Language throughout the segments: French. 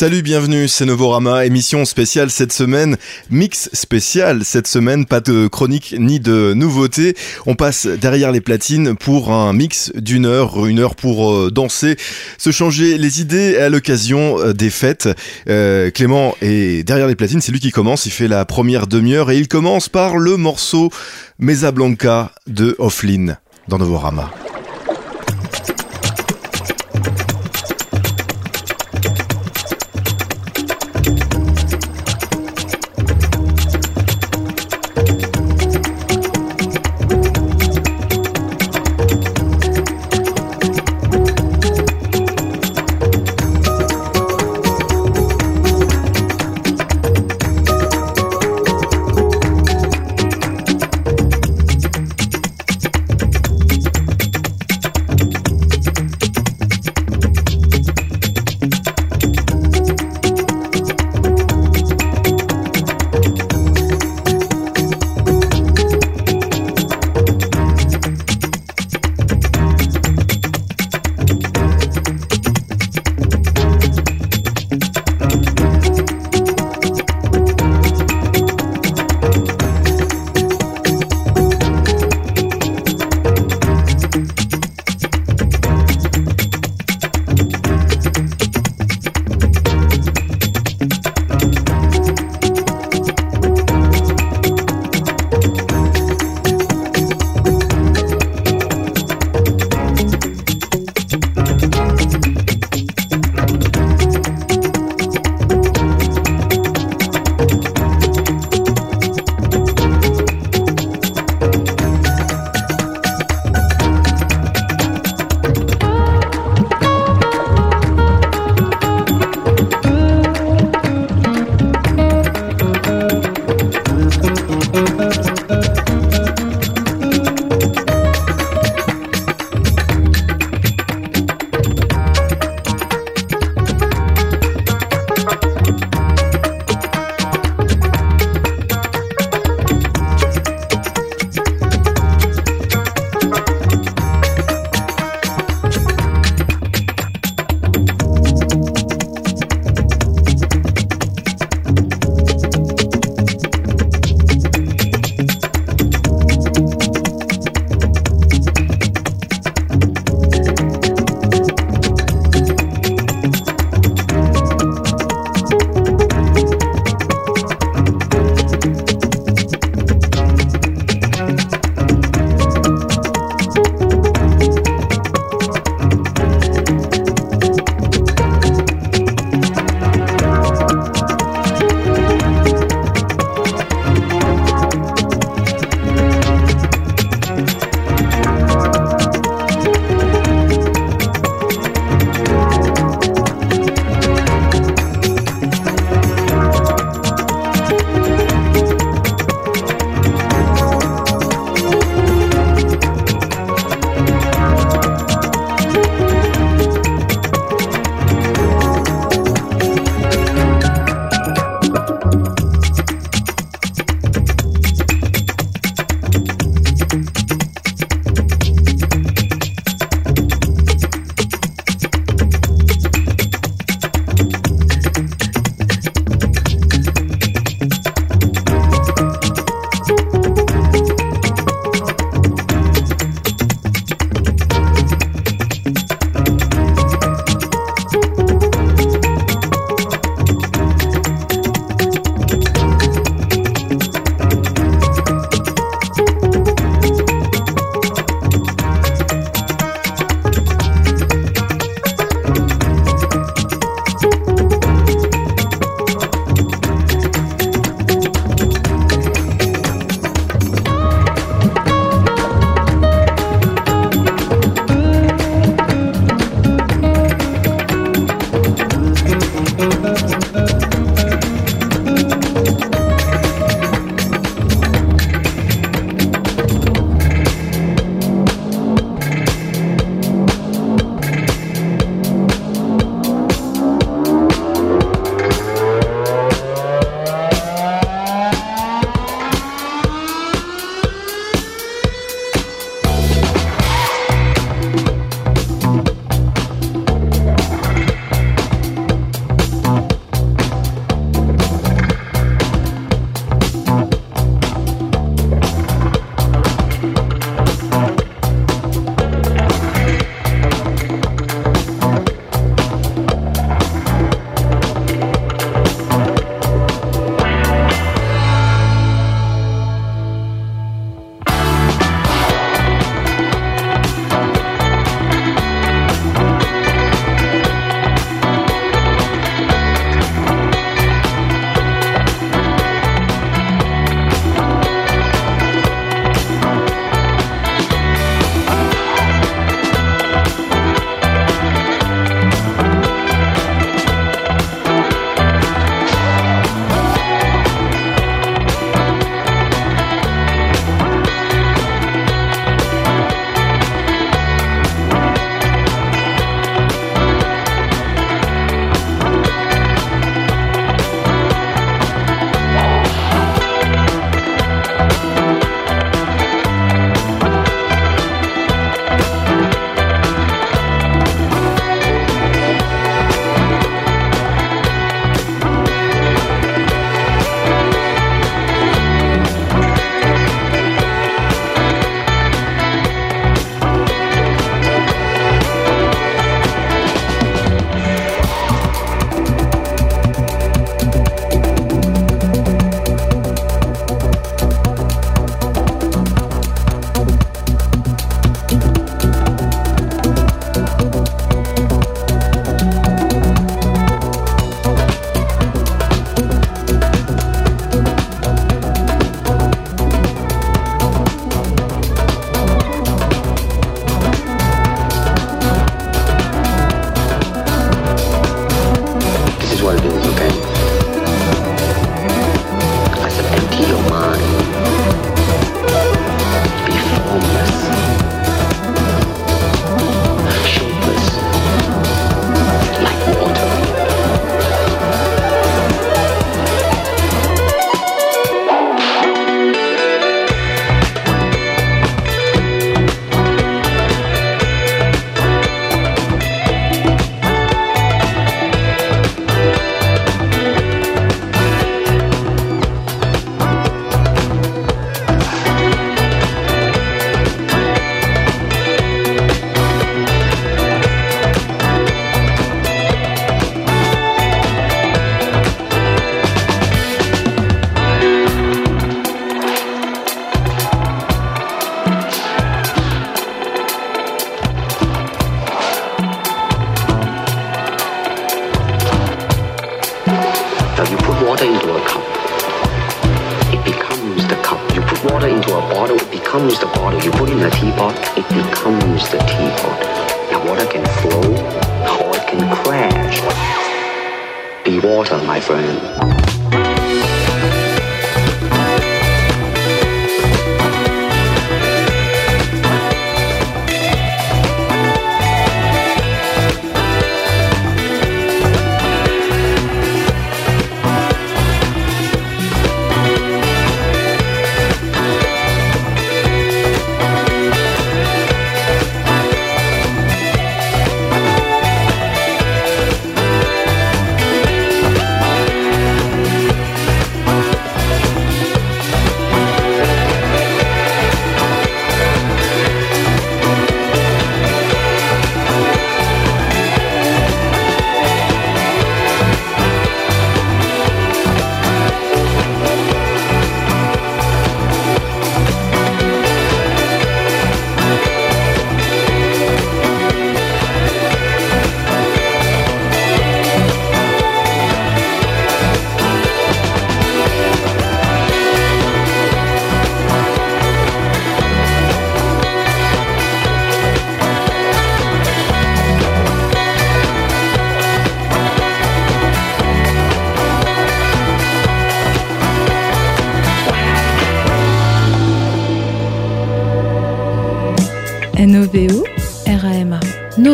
Salut, bienvenue, c'est Novorama, émission spéciale cette semaine, mix spécial cette semaine, pas de chronique ni de nouveautés. On passe derrière les platines pour un mix d'une heure, une heure pour euh, danser, se changer les idées à l'occasion euh, des fêtes. Euh, Clément est derrière les platines, c'est lui qui commence, il fait la première demi-heure et il commence par le morceau Mesa Blanca de Offlin dans Novorama.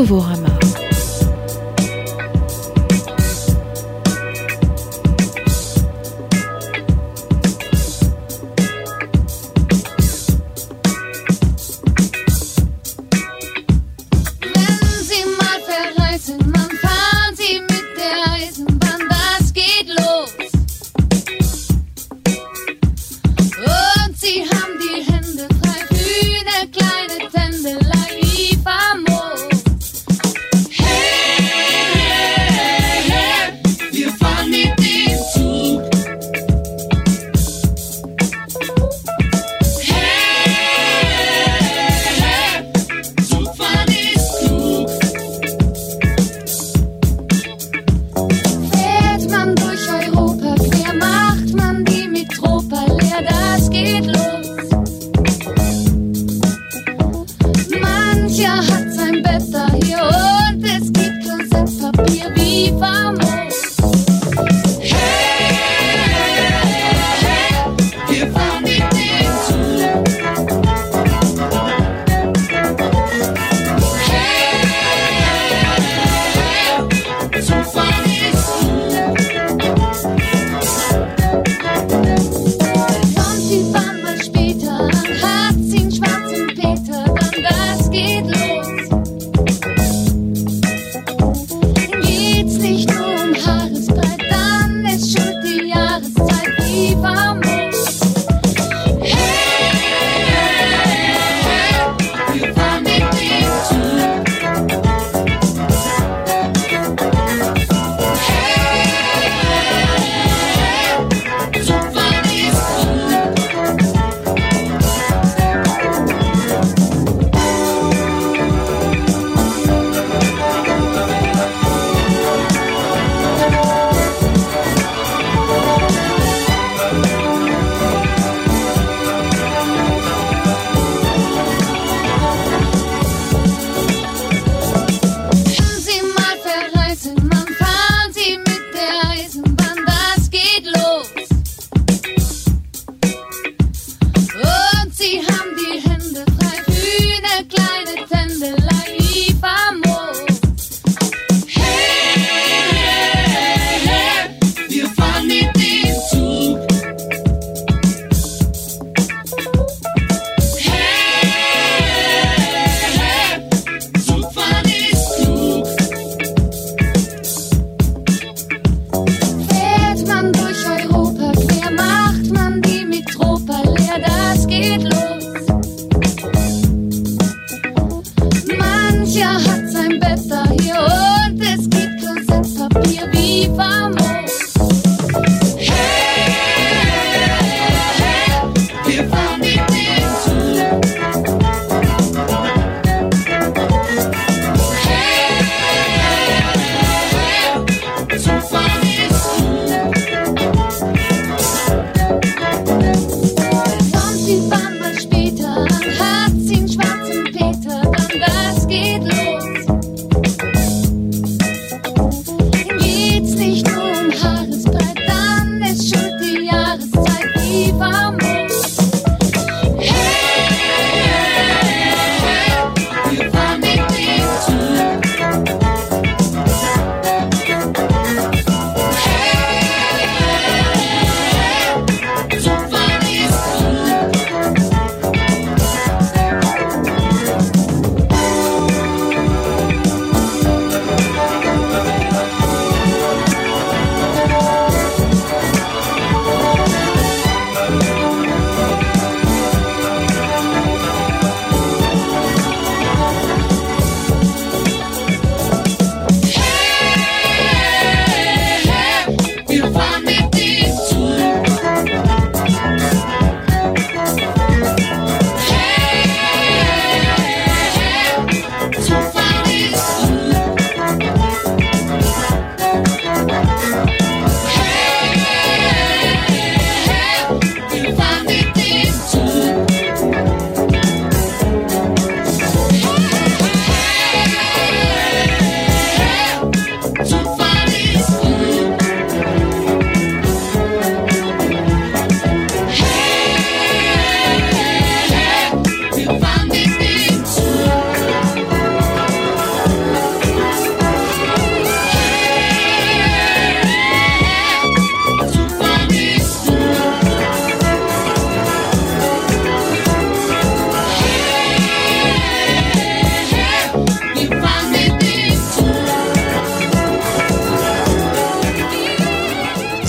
Novorama.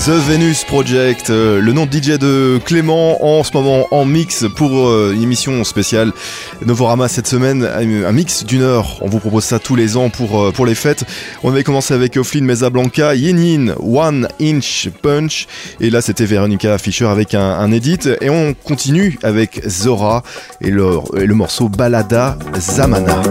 The Venus Project, euh, le nom de DJ de Clément en ce moment en mix pour euh, une émission spéciale Novorama cette semaine, un mix d'une heure. On vous propose ça tous les ans pour, euh, les fêtes. On avait commencé avec Oflin Mesa Blanca, Yenin, One Inch Punch, et là c'était Veronica Fischer avec un, edit. Et on continue avec Zora et le morceau Balada Zamana.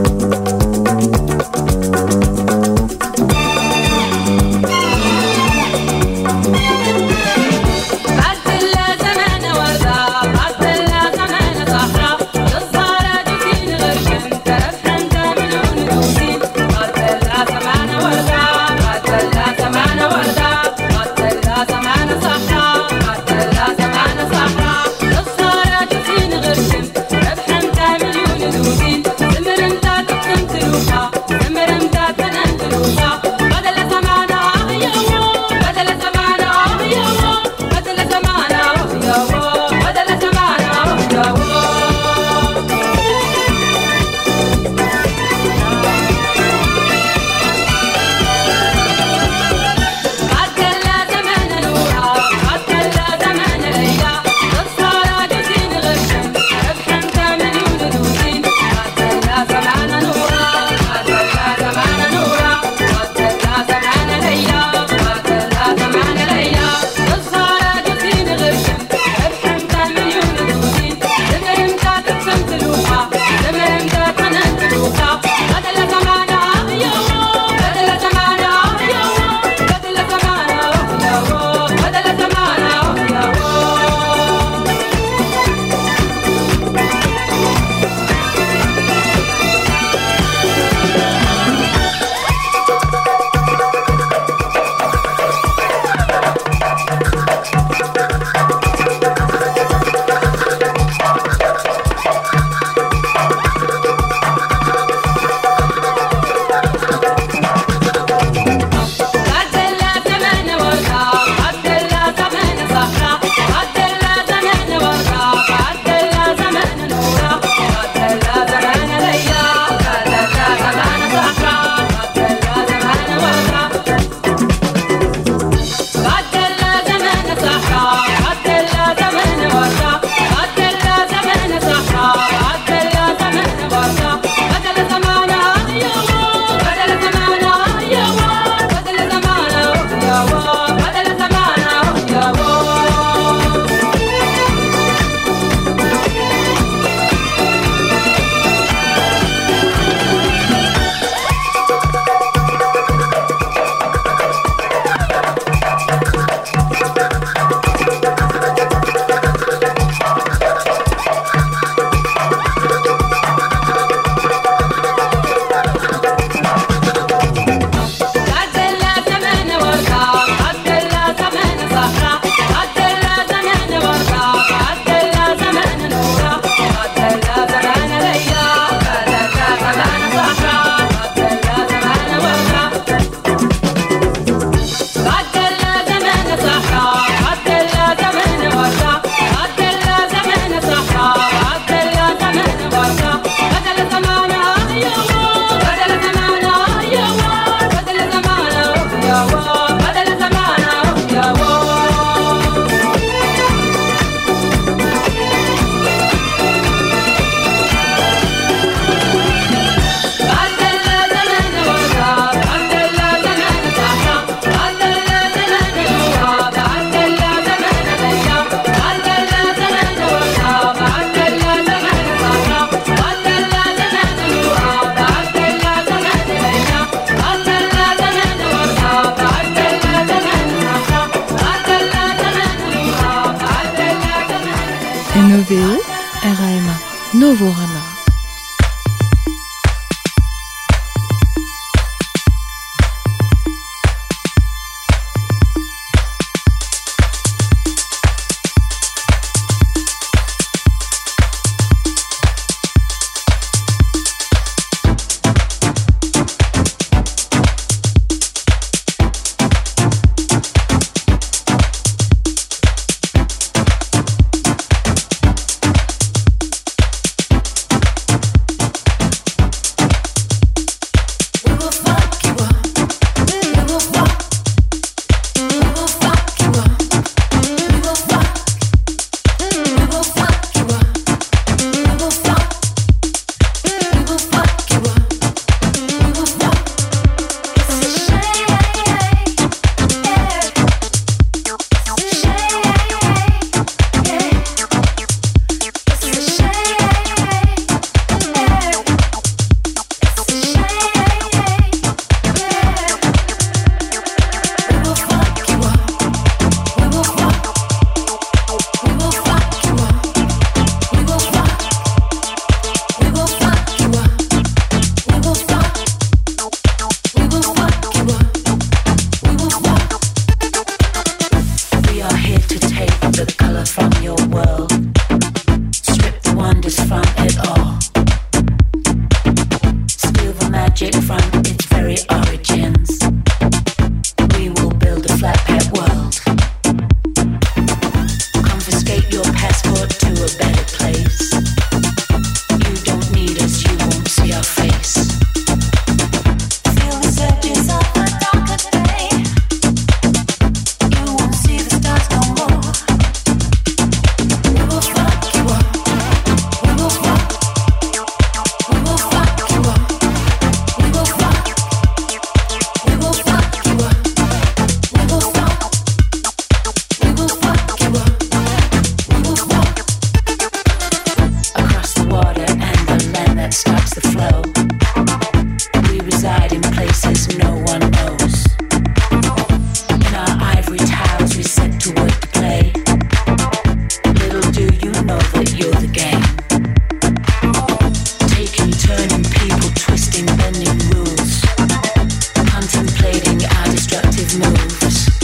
us.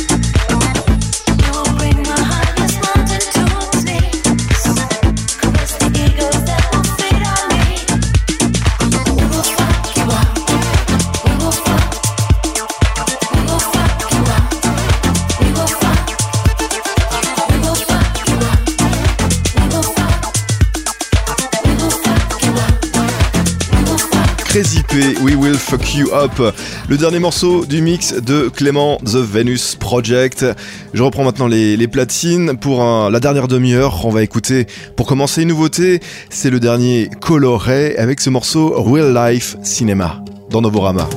Le dernier morceau du mix de Clément The Venus Project. Je reprends maintenant les, platines pour la dernière demi-heure. On va écouter, pour commencer, une nouveauté, c'est le dernier Coloré avec ce morceau Real Life Cinema dans Novorama.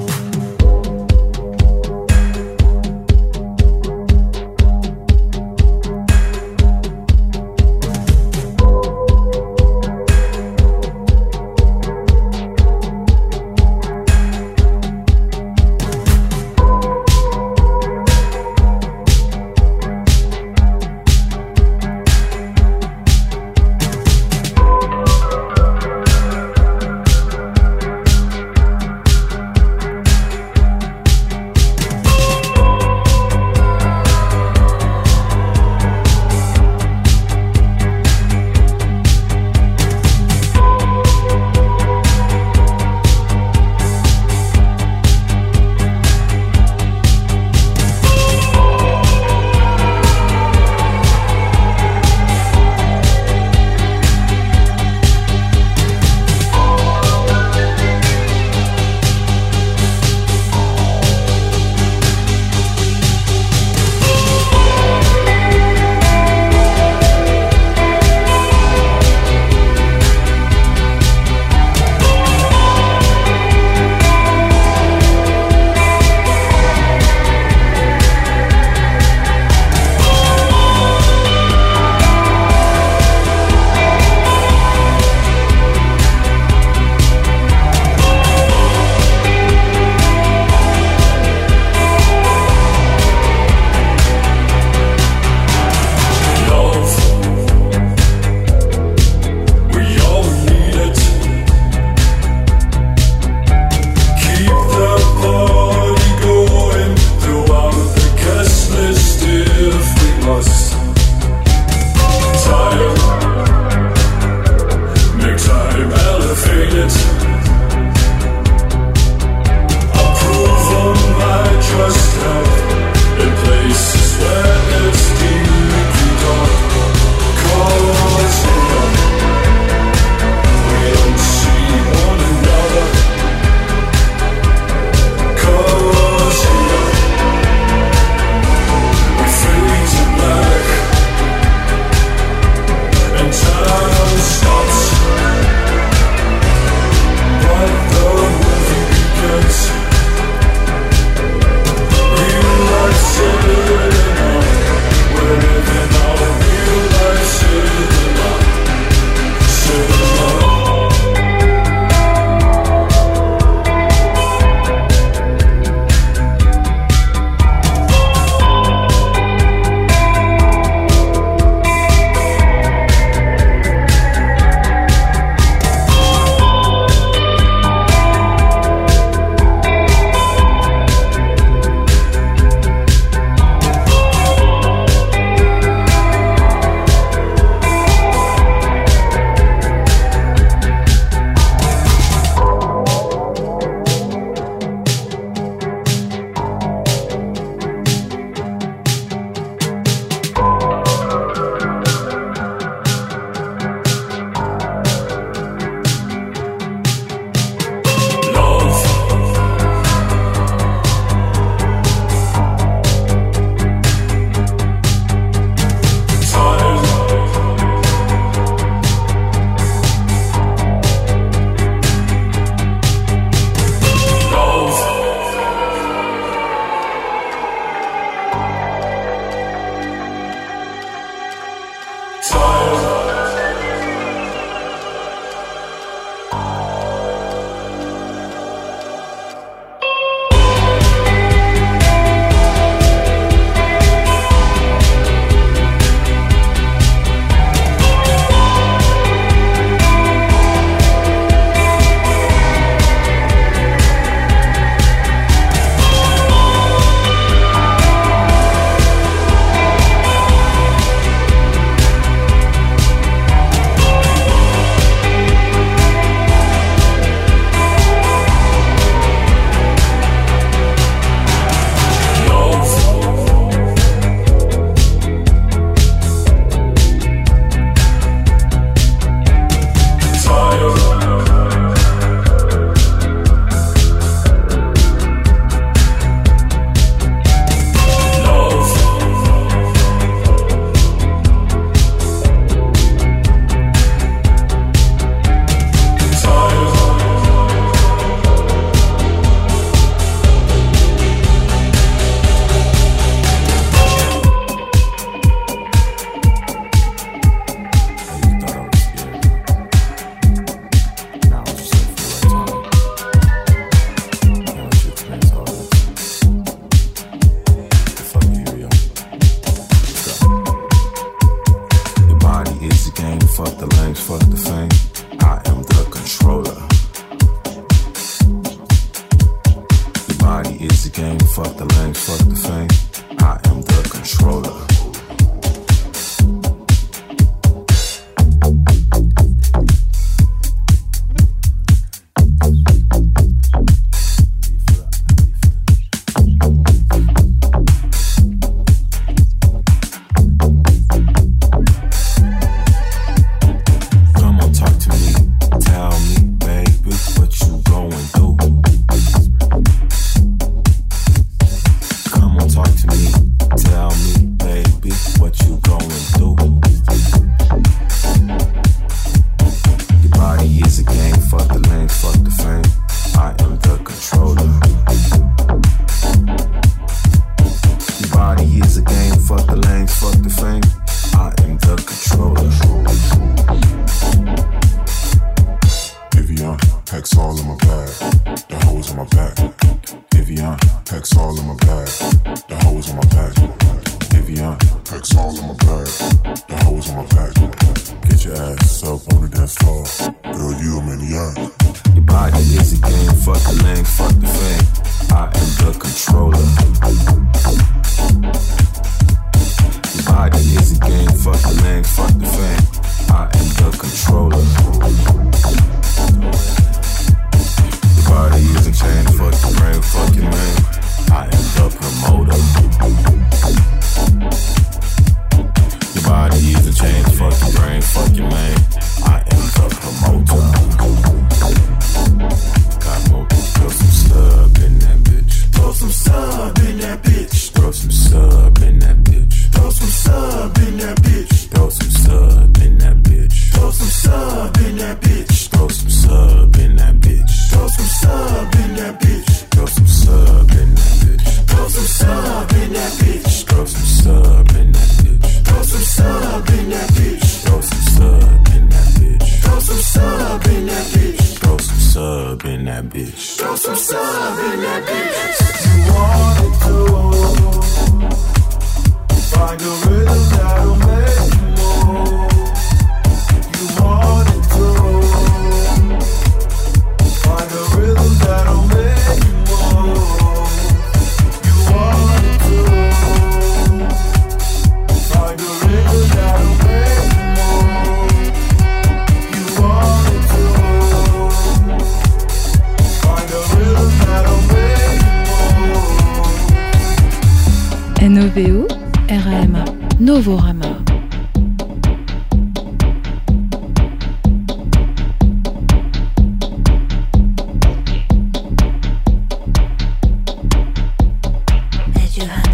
young. Your body is a game, fuck the lane, fuck the fame. I am the controller. Your body is a game, fuck the lane, fuck the fame. I am the controller. Yeah.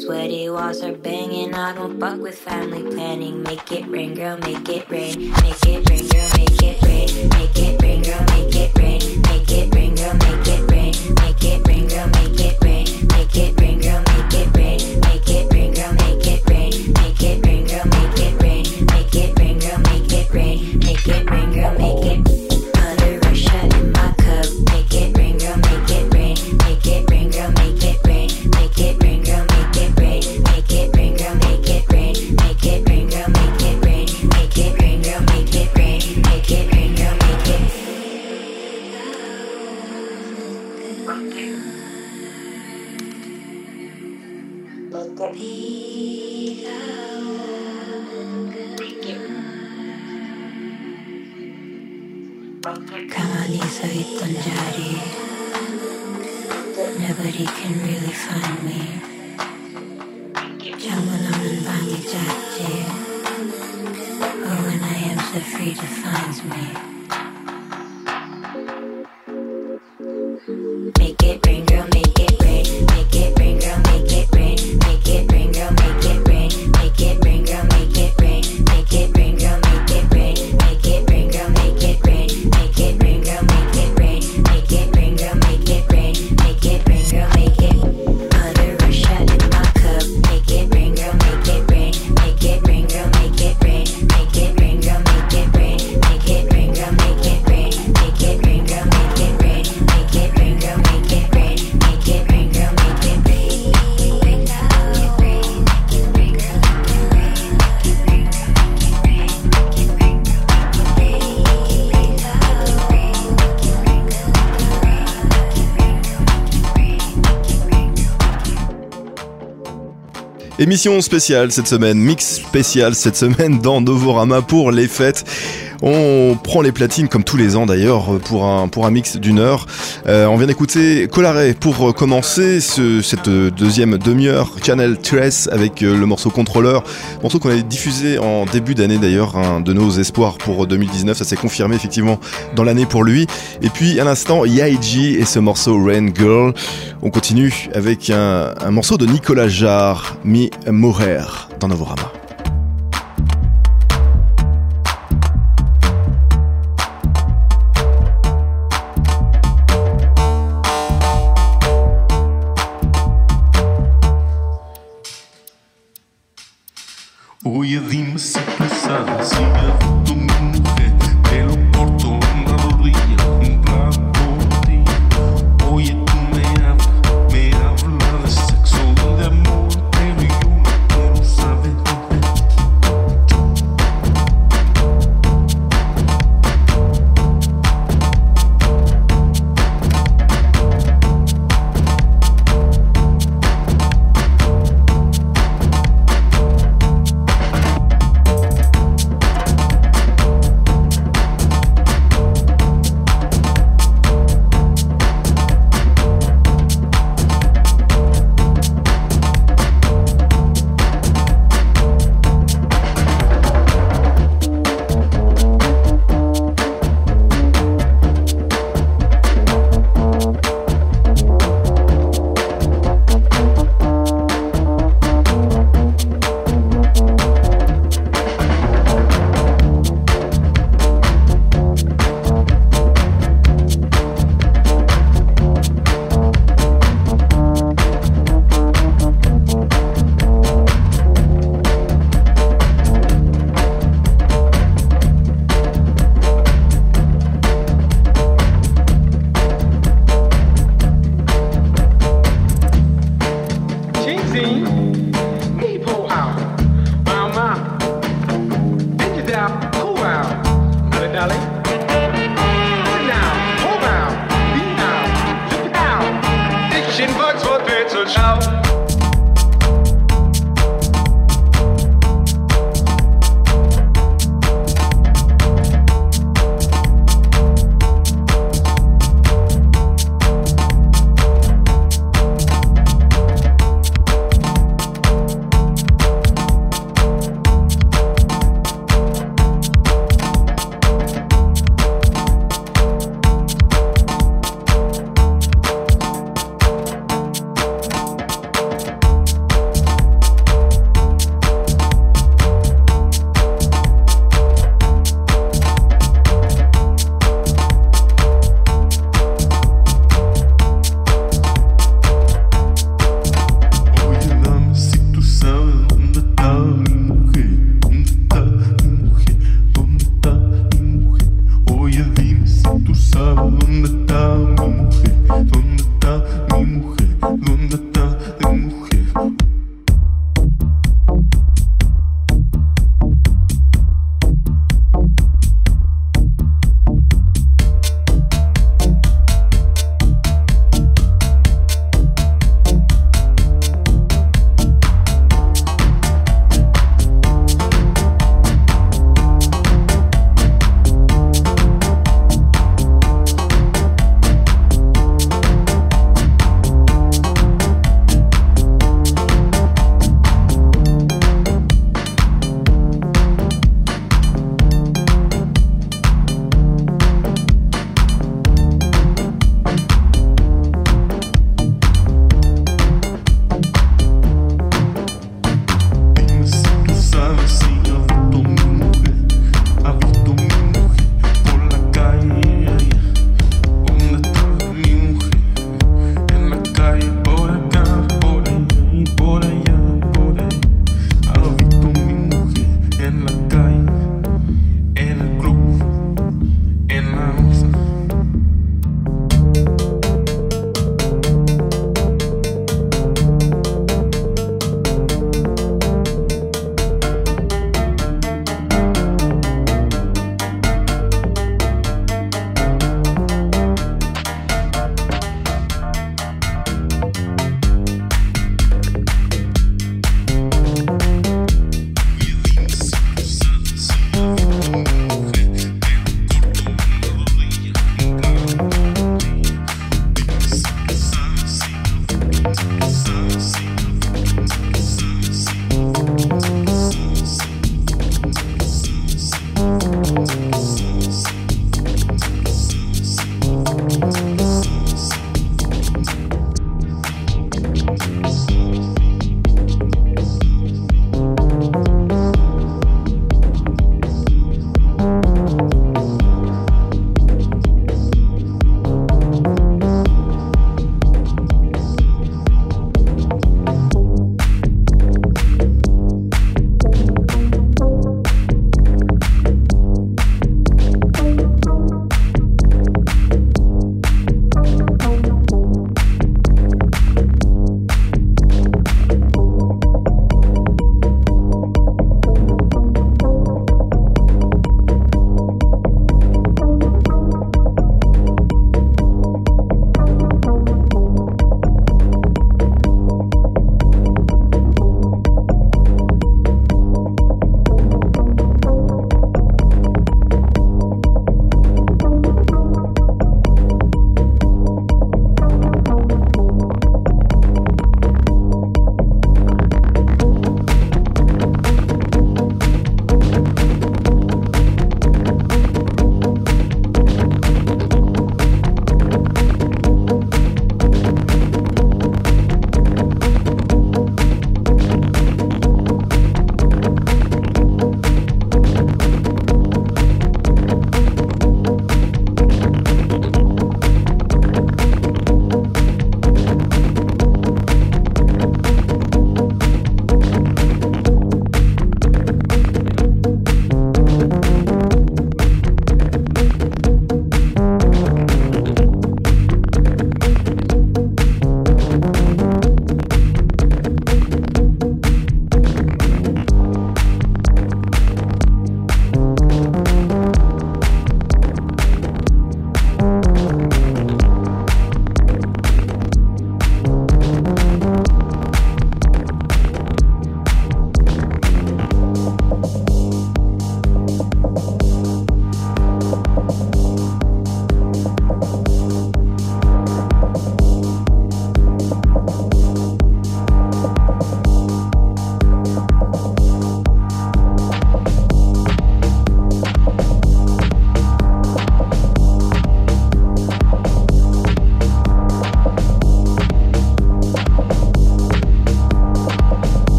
sweaty walls are banging, I don't fuck with family planning. Make it rain, girl, make it rain. Make it rain, girl, make it rain. Make it rain, girl, make it rain. Make it rain, girl, make it rain. Émission spéciale cette semaine, mix spécial cette semaine dans Novorama pour les fêtes. On prend les platines comme tous les ans d'ailleurs pour un, mix d'une heure. Euh, on vient d'écouter Colare pour commencer ce- cette deuxième demi-heure, Channel Trace avec euh, le morceau Contrôleur, morceau qu'on avait diffusé en début d'année d'ailleurs, un de nos espoirs pour 2019, ça s'est confirmé effectivement dans l'année pour lui. Et puis à l'instant, Yaiji et ce morceau Rain Girl. On continue avec un, un morceau de Nicolas Jarre, Mi Morer, dans Novorama. redime-se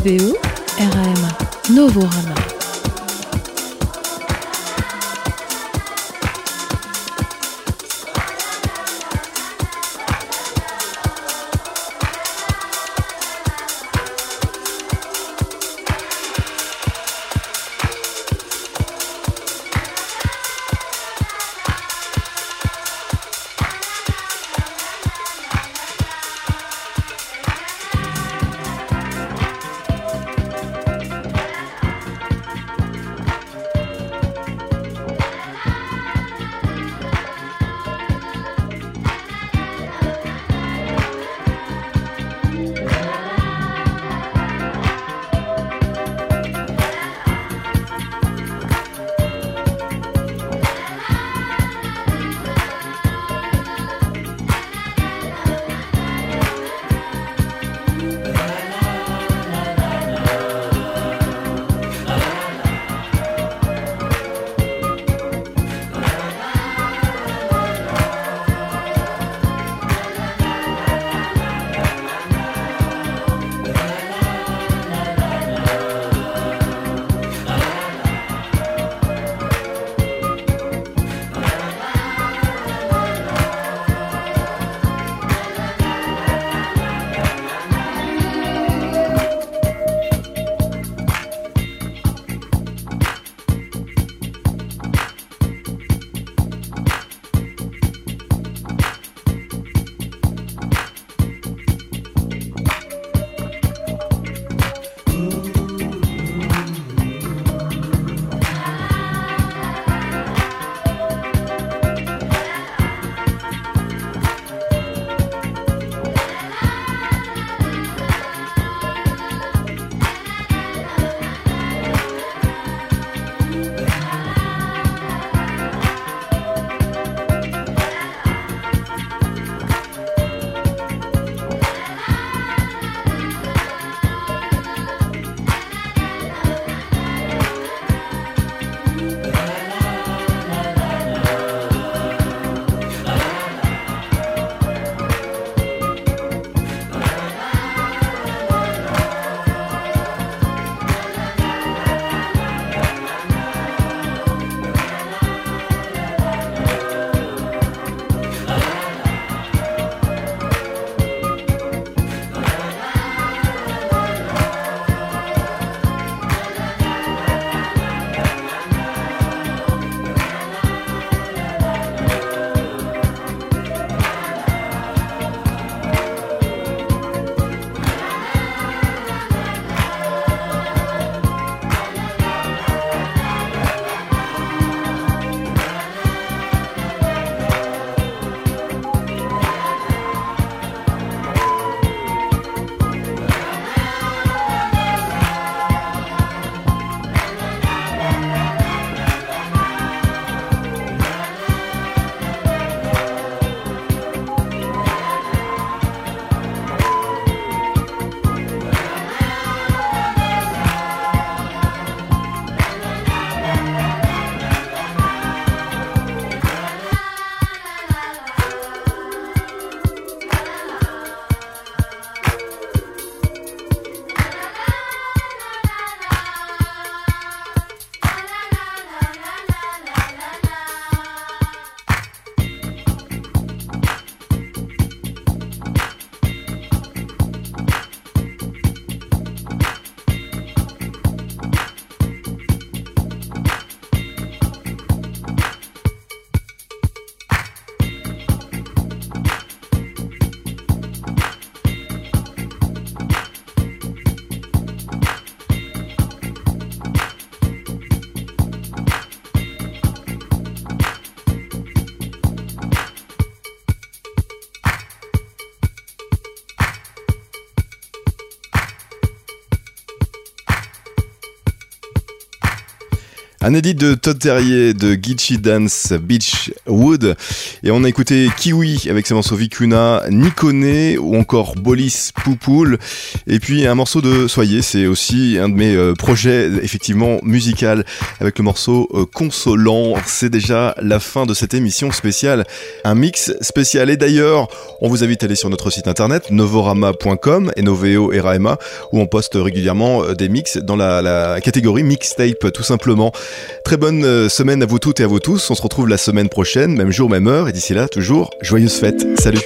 NOVO RAMA Novorama. Un edit de Todd Terrier de Gitchy Dance Beach Wood. Et on a écouté Kiwi avec ses morceaux Vicuna, Nikone ou encore Bolis Poupoule. Et puis un morceau de Soyez, c'est aussi un de mes euh, projets effectivement musical avec le morceau euh, Consolant. C'est déjà la fin de cette émission spéciale. Un mix spécial. Et d'ailleurs, on vous invite à aller sur notre site internet novorama.com et Noveo Rama où on poste régulièrement euh, des mix dans la catégorie mixtape tout simplement. Très bonne euh, semaine à vous toutes et à vous tous. On se retrouve la semaine prochaine, même jour, même heure. Et d'ici là, toujours, joyeuses fêtes. Salut